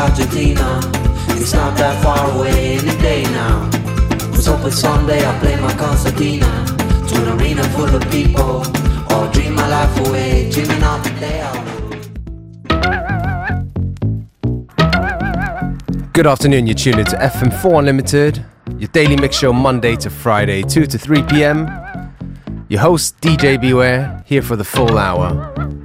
Argentina. It's not that far away any day now. Was hoping someday I'll play my concertina to an arena full of people, or dream my life away, dreaming of the day I Good afternoon, you're tuned into FM4 Unlimited, your daily mix show Monday to Friday, 2 to 3 p.m. Your host, DJ Beware, here for the full hour.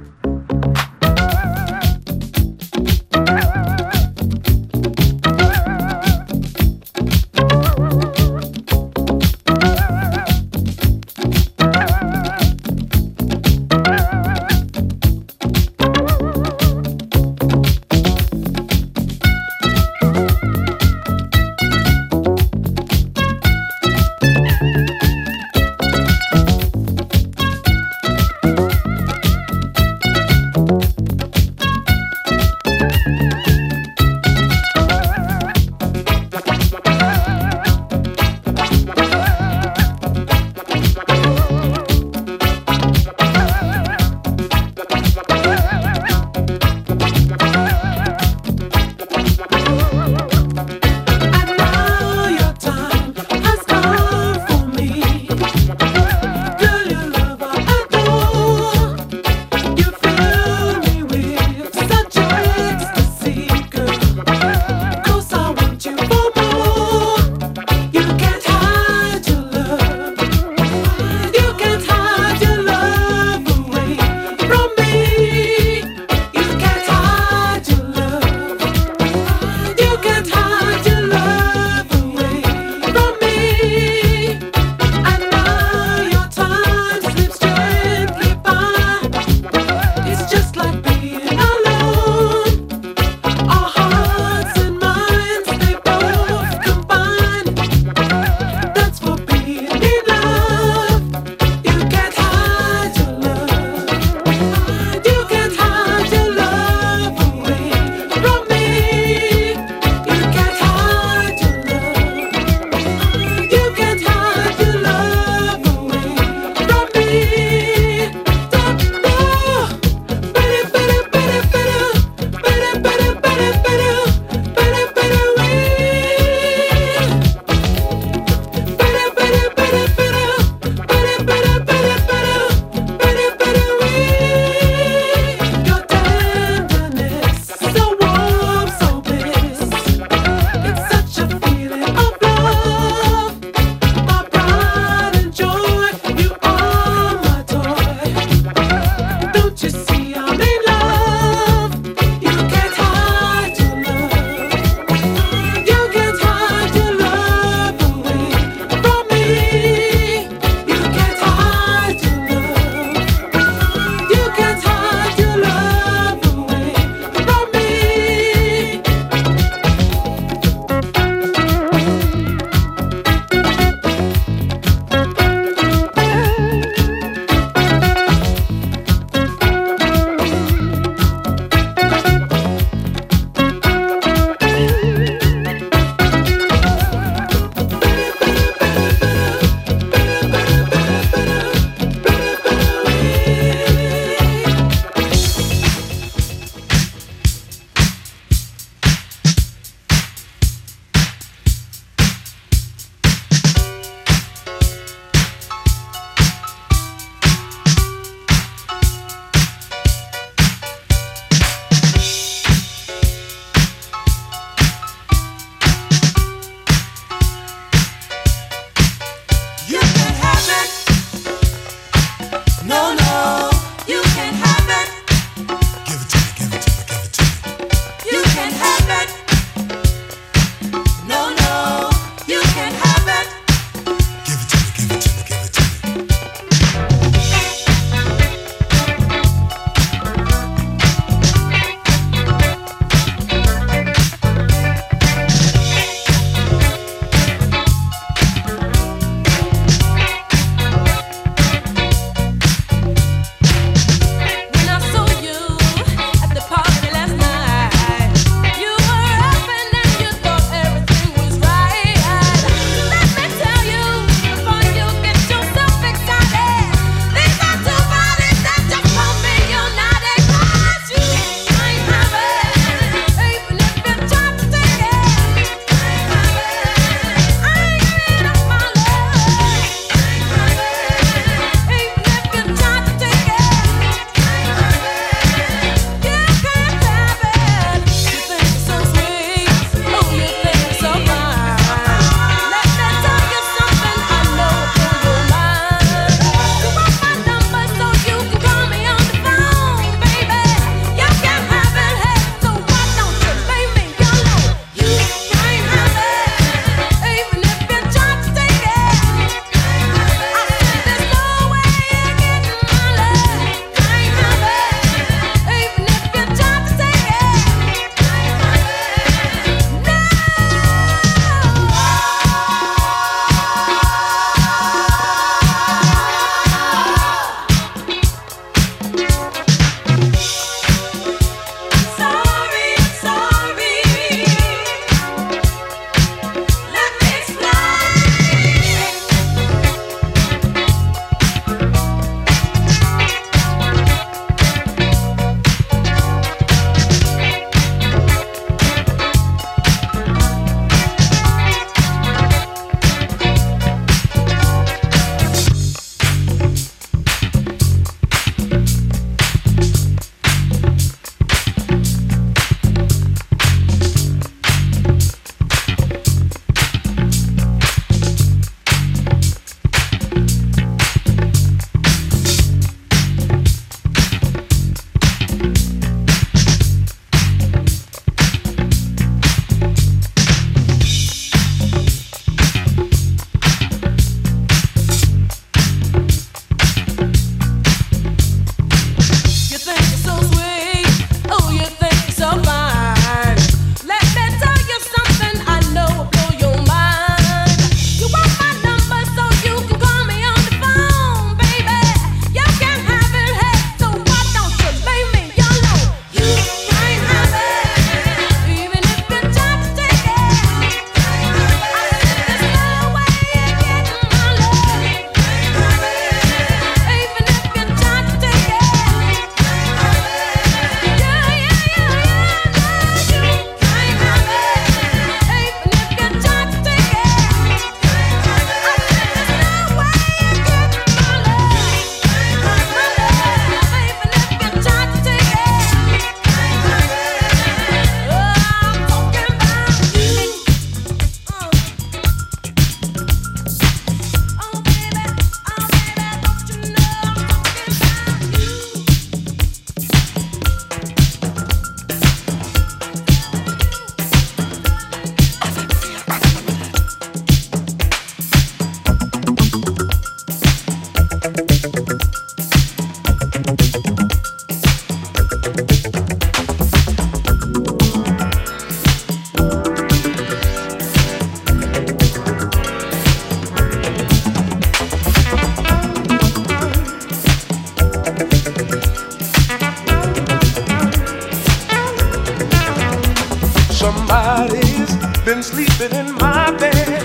Somebody's been sleeping in my bed.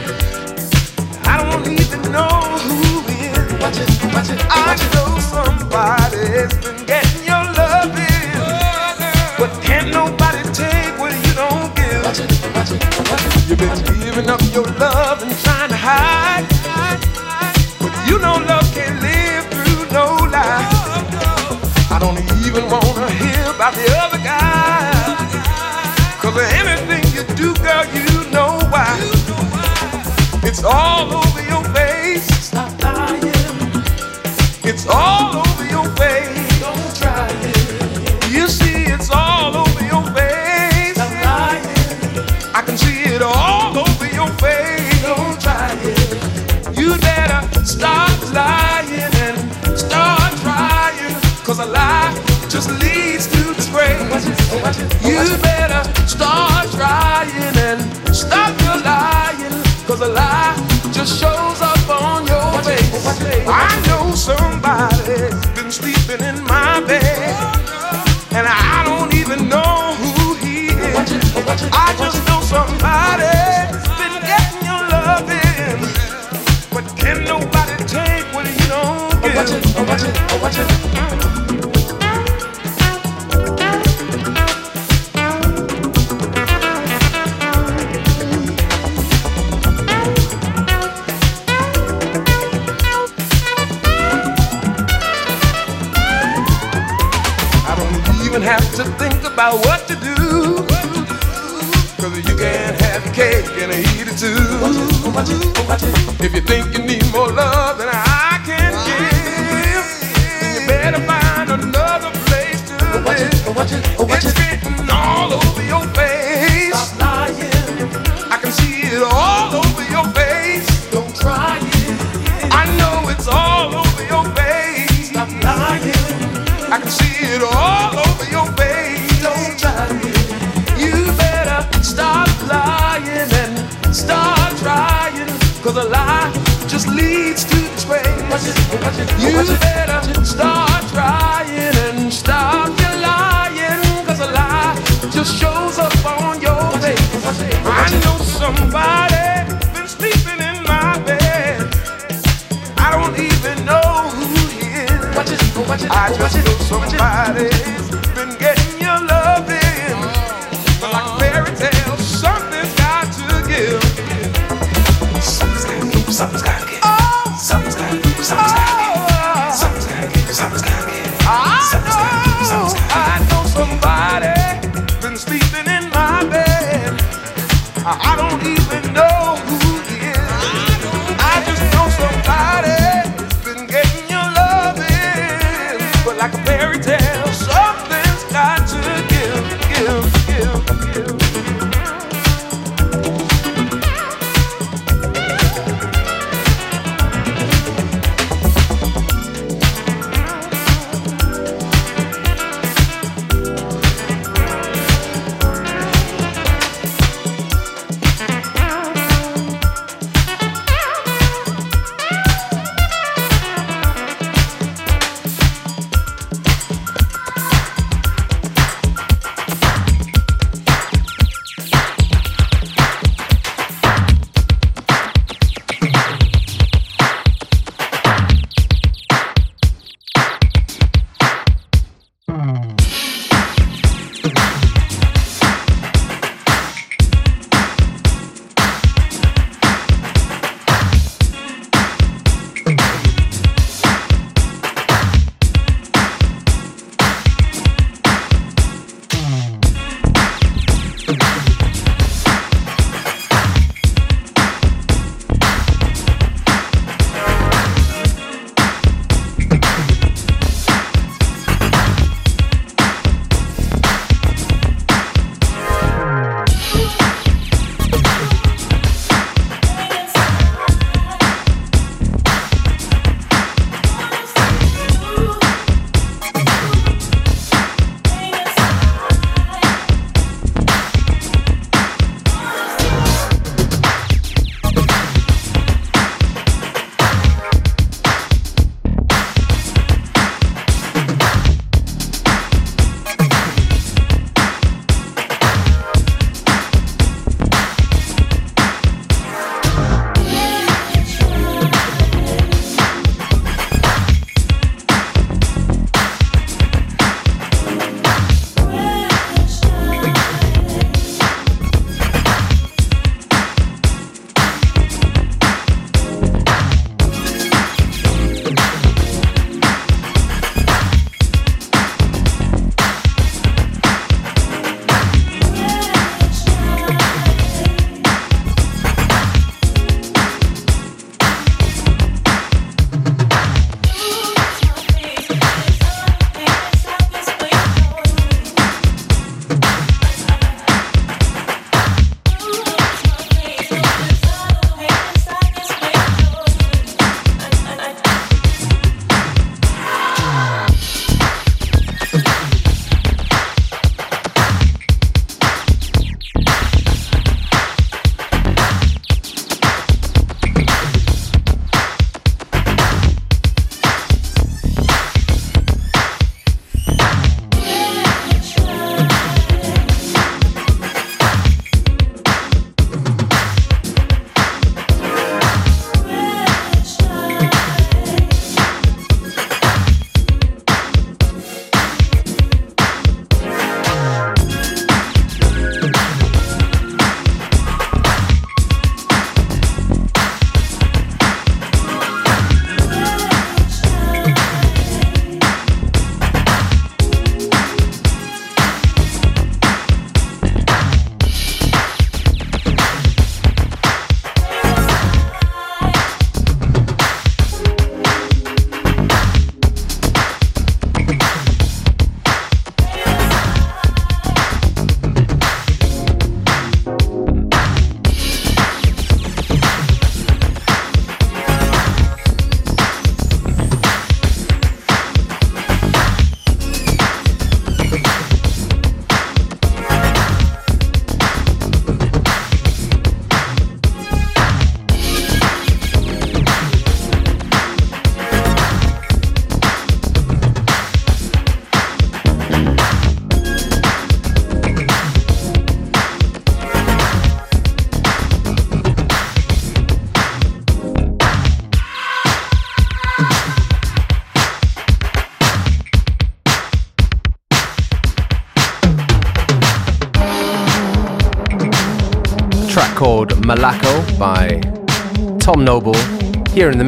I don't even know who is. Watch it, watch it, I know somebody's been getting your love in. But can't nobody take what you don't give. Watch it, watch it, watch it. You've been giving up your love and trying to hide. But you know love can't live through no lie. I don't even wanna hear about the other guy. Cause anything you do, girl, you know why. It's all over your face. Stop lying. It's all over your face. Don't try it. You see, it's all over your face. Stop lying. I can see it all over your face. Don't try it. You better stop lying and start trying. Cause a lie just leads to disgrace. You better start trying and stop your lying. Cause a lie just shows up on your face. I know somebody's been sleeping in my bed. And I don't even know who he is. I just know somebody's been getting your love in. But can nobody take what you don't give? Even have to think about what to do. Cause you can have cake and eat it too. If you think you need more love than I can give, then you better find another place to oh, live. Oh, oh, it's written all over your face. I can see it all over your face. Don't try it. I know it's all over your face. Stop lying. I can see it all Cause a lie just leads to disgrace. You better start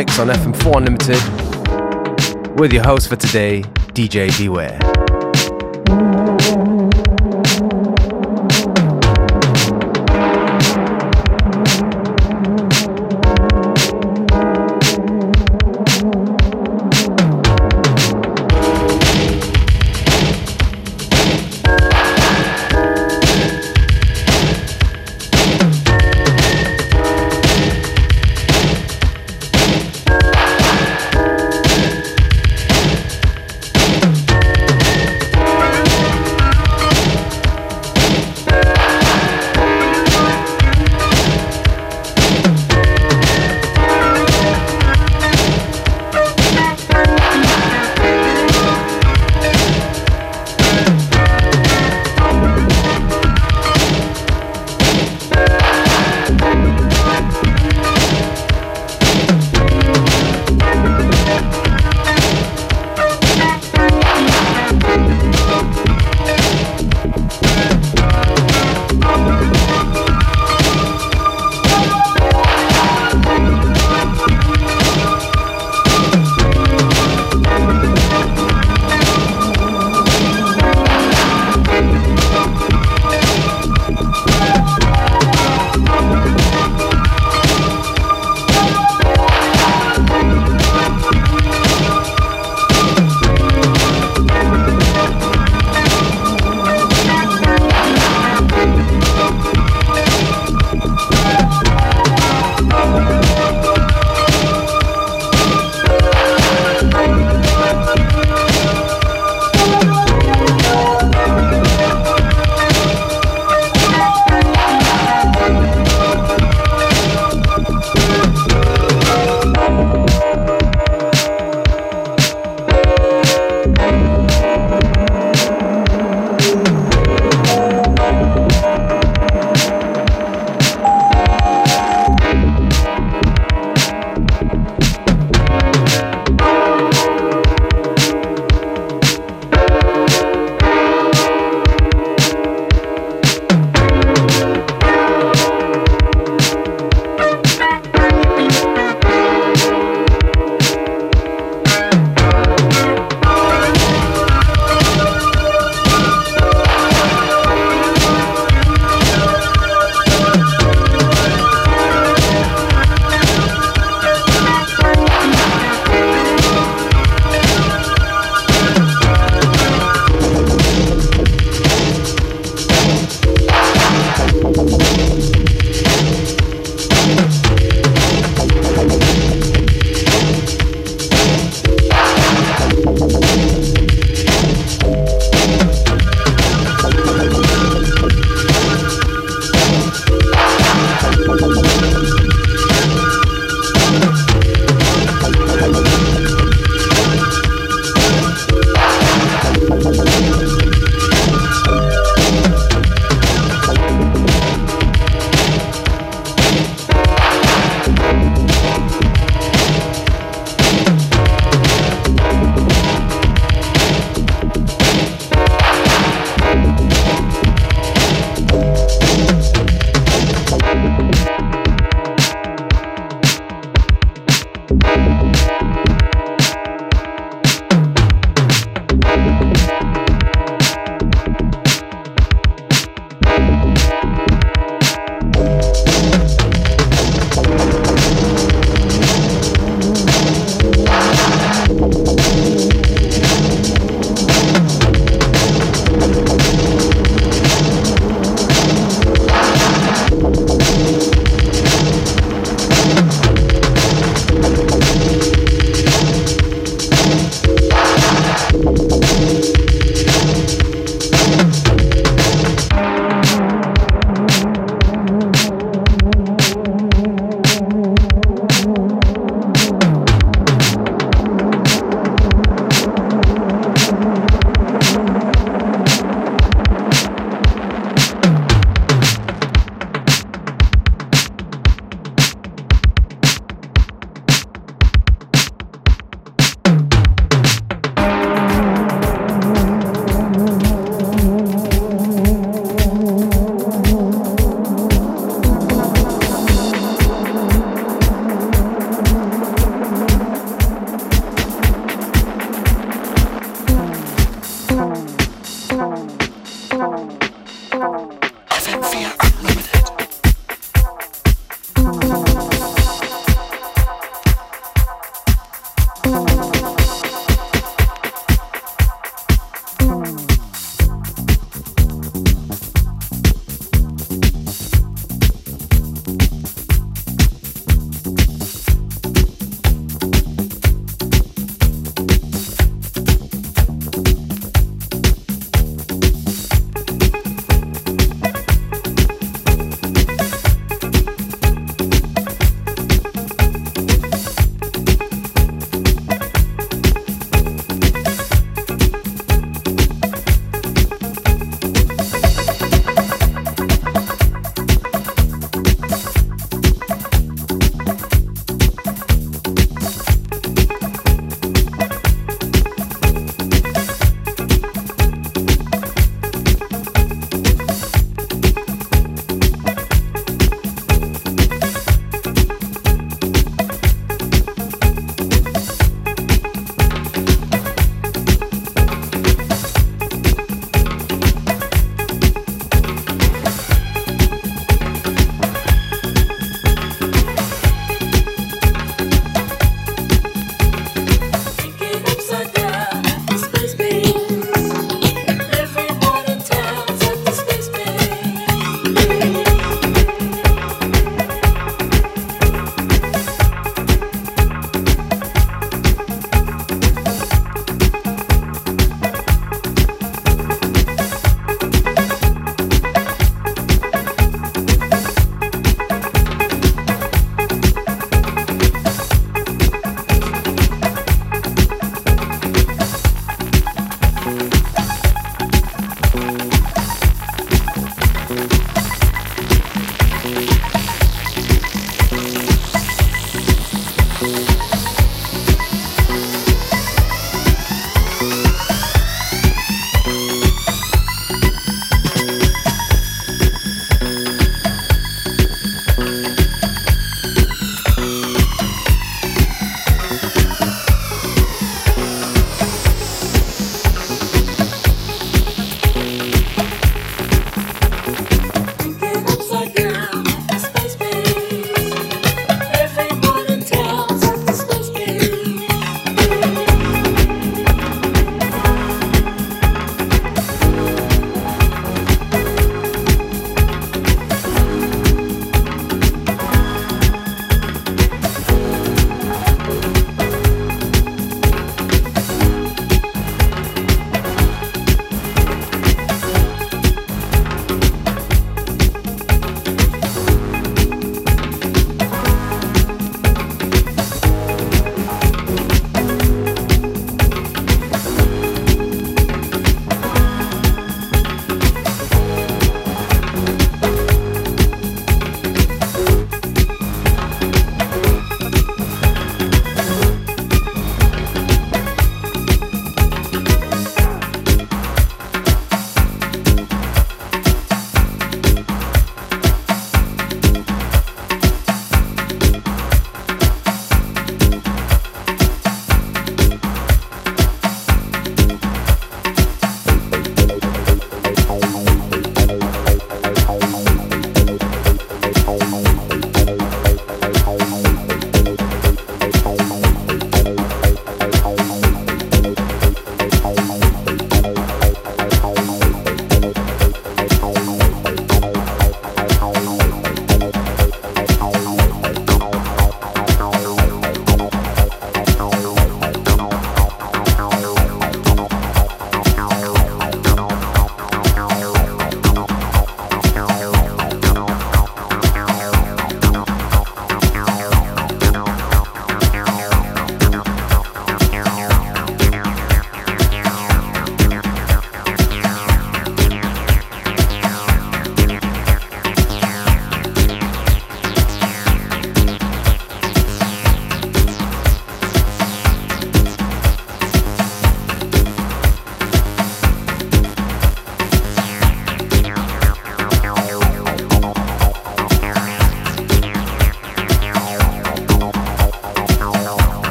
mix on FM4 Unlimited, with your host for today, DJ Beware.